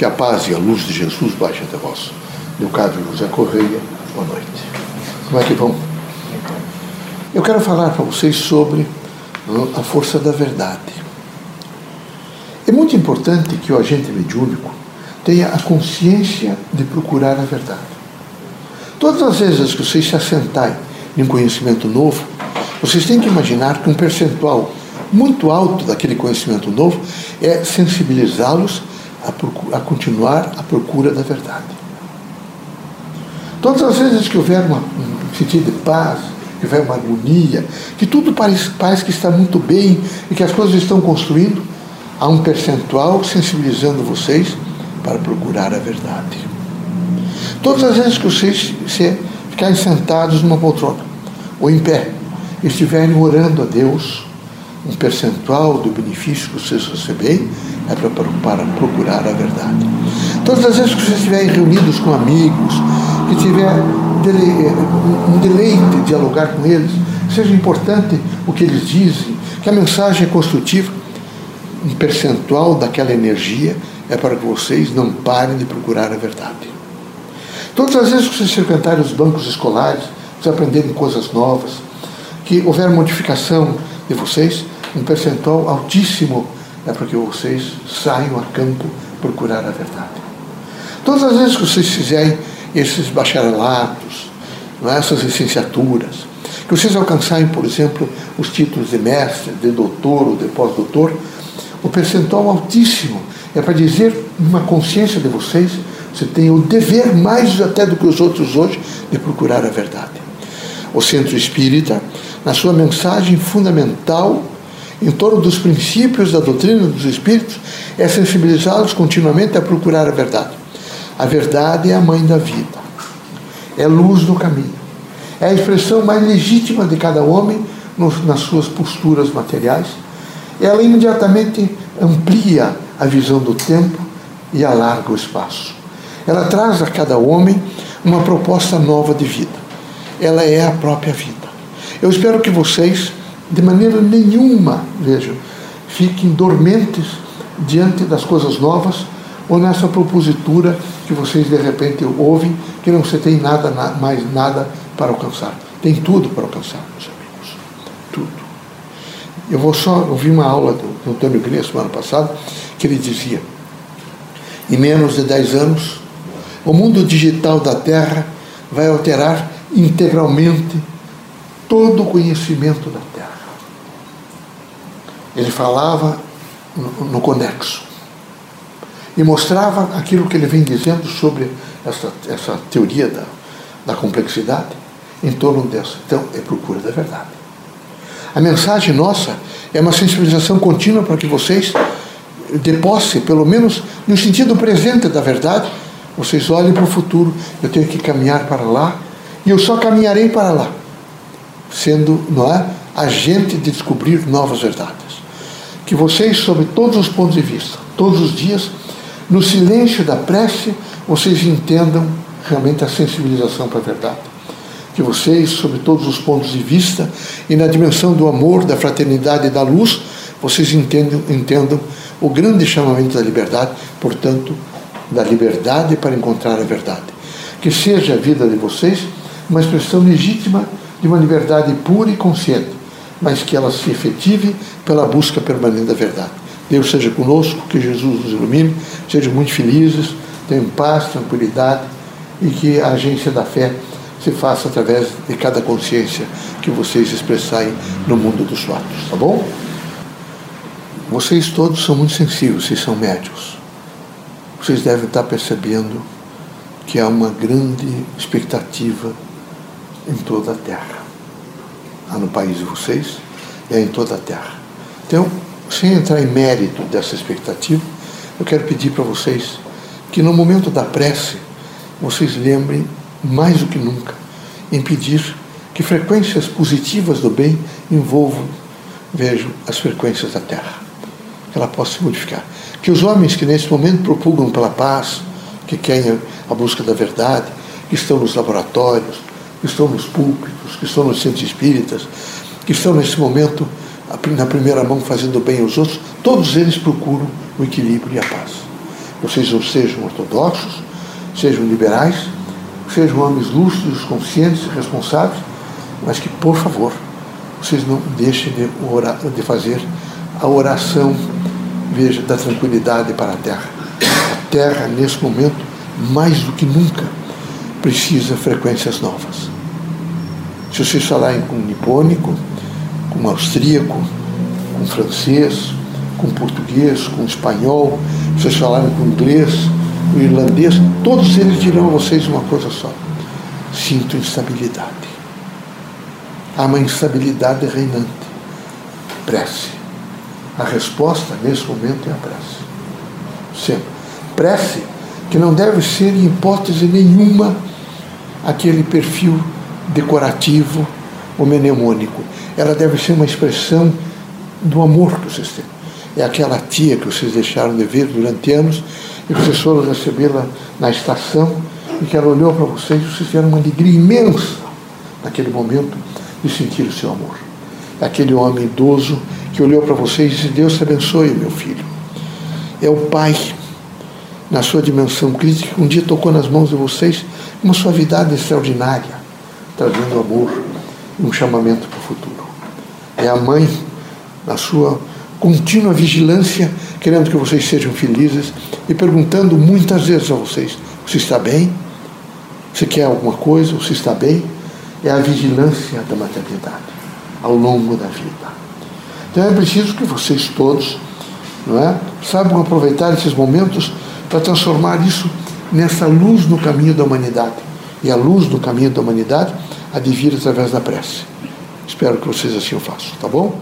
Que a paz e a luz de Jesus baixe até vós. Leocádio José Correia, boa noite. Como é que vão? Eu quero falar para vocês sobre a força da verdade. É muito importante que o agente mediúnico tenha a consciência de procurar a verdade. Todas as vezes que vocês se assentarem em um conhecimento novo, vocês têm que imaginar que um percentual muito alto daquele conhecimento novo é sensibilizá-los a, a, continuar a procura da verdade. Todas as vezes que houver uma, um sentido de paz, que houver uma harmonia, que tudo parece, parece que está muito bem e que as coisas estão construindo, há um percentual sensibilizando vocês para procurar a verdade. Todas as vezes que vocês se ficarem sentados numa poltrona ou em pé, estiverem orando a Deus, um percentual do benefício que vocês receberem é para, para procurar a verdade. Todas as vezes que vocês estiverem reunidos com amigos, que tiver um deleite de dialogar com eles, seja importante o que eles dizem, que a mensagem é construtiva, um percentual daquela energia é para que vocês não parem de procurar a verdade. Todas as vezes que vocês frequentarem os bancos escolares, vocês aprenderem coisas novas, que houver modificação de vocês, um percentual altíssimo é para que vocês saiam a campo procurar a verdade. Todas as vezes que vocês fizerem esses bacharelatos, é, essas licenciaturas, que vocês alcançarem, por exemplo, os títulos de mestre, de doutor ou de pós-doutor, o percentual altíssimo é para dizer, numa consciência de vocês, você tem o dever, mais até do que os outros hoje, de procurar a verdade. O Centro Espírita, na sua mensagem fundamental em torno dos princípios da doutrina dos Espíritos, é sensibilizá-los continuamente a procurar a verdade. A verdade é a mãe da vida, é luz no caminho, é a expressão mais legítima de cada homem nas suas posturas materiais. Ela imediatamente amplia a visão do tempo e alarga o espaço. Ela traz a cada homem uma proposta nova de vida. Ela é a própria vida. Eu espero que vocês, de maneira nenhuma, vejam, fiquem dormentes diante das coisas novas ou nessa propositura que vocês de repente ouvem que não se tem nada mais nada para alcançar. Tem tudo para alcançar, meus amigos. Tudo. Eu vou só ouvir uma aula do, Antônio Gria semana passada, que ele dizia, em menos de 10 anos, o mundo digital da Terra vai alterar integralmente todo o conhecimento da Terra. Ele falava no, conexo e mostrava aquilo que ele vem dizendo sobre essa, essa teoria da, da complexidade em torno dessa. Então, é procura da verdade. A mensagem nossa é uma sensibilização contínua para que vocês, de posse, pelo menos no sentido presente da verdade, vocês olhem para o futuro. Eu tenho que caminhar para lá e eu só caminharei para lá, sendo, não é, agente de descobrir novas verdades. Que vocês, sob todos os pontos de vista, todos os dias, no silêncio da prece, vocês entendam realmente a sensibilização para a verdade que vocês, sob todos os pontos de vista e na dimensão do amor, da fraternidade e da luz, vocês entendam, entendam o grande chamamento da liberdade, portanto, da liberdade para encontrar a verdade. Que seja a vida de vocês uma expressão legítima de uma liberdade pura e consciente, mas que ela se efetive pela busca permanente da verdade. Deus seja conosco, que Jesus nos ilumine, sejam muito felizes, tenham paz, tranquilidade e que a agência da fé se faça através de cada consciência que vocês expressarem no mundo dos fatos, tá bom? Vocês todos são muito sensíveis, vocês são médios. Vocês devem estar percebendo que há uma grande expectativa em toda a Terra. Há no país de vocês e é em toda a Terra. Então, sem entrar em mérito dessa expectativa, eu quero pedir para vocês que no momento da prece, vocês lembrem mais do que nunca, impedir que frequências positivas do bem envolvam, vejo, as frequências da Terra, que ela possa se modificar. Que os homens que nesse momento propugam pela paz, que querem a busca da verdade, que estão nos laboratórios, que estão nos púlpitos, que estão nos centros espíritas, que estão nesse momento na primeira mão fazendo bem aos outros, todos eles procuram o equilíbrio e a paz. Vocês não sejam ortodoxos, sejam liberais, sejam homens lúcidos, conscientes, responsáveis, mas que, por favor, vocês não deixem de, orar, de fazer a oração, veja, da tranquilidade para a terra. A terra, nesse momento, mais do que nunca, precisa frequências novas. Se vocês falarem com nipônico, com austríaco, com francês, com português, com espanhol, se vocês falarem com inglês, com irlandês, todos eles dirão a vocês uma coisa só: sinto instabilidade. Há uma instabilidade reinante. Prece. A resposta nesse momento é a prece. Sempre. Prece que não deve ser em hipótese nenhuma aquele perfil decorativo ou mnemônico. Ela deve ser uma expressão do amor que vocês têm. É aquela tia que vocês deixaram de ver durante anos e vocês foram recebê-la na estação e que ela olhou para vocês e vocês tiveram uma alegria imensa naquele momento de sentir o seu amor. É aquele homem idoso que olhou para vocês e disse: Deus te abençoe, meu filho. É o Pai, na sua dimensão crítica, um dia tocou nas mãos de vocês uma suavidade extraordinária, trazendo amor e um chamamento para o futuro. É a mãe, na sua contínua vigilância, querendo que vocês sejam felizes e perguntando muitas vezes a vocês: Você está bem? Você quer alguma coisa? Você está bem? É a vigilância da maternidade ao longo da vida. Então é preciso que vocês todos não é, saibam aproveitar esses momentos para transformar isso nessa luz no caminho da humanidade. E a luz no caminho da humanidade vir através da prece. Espero que vocês assim o façam, tá bom?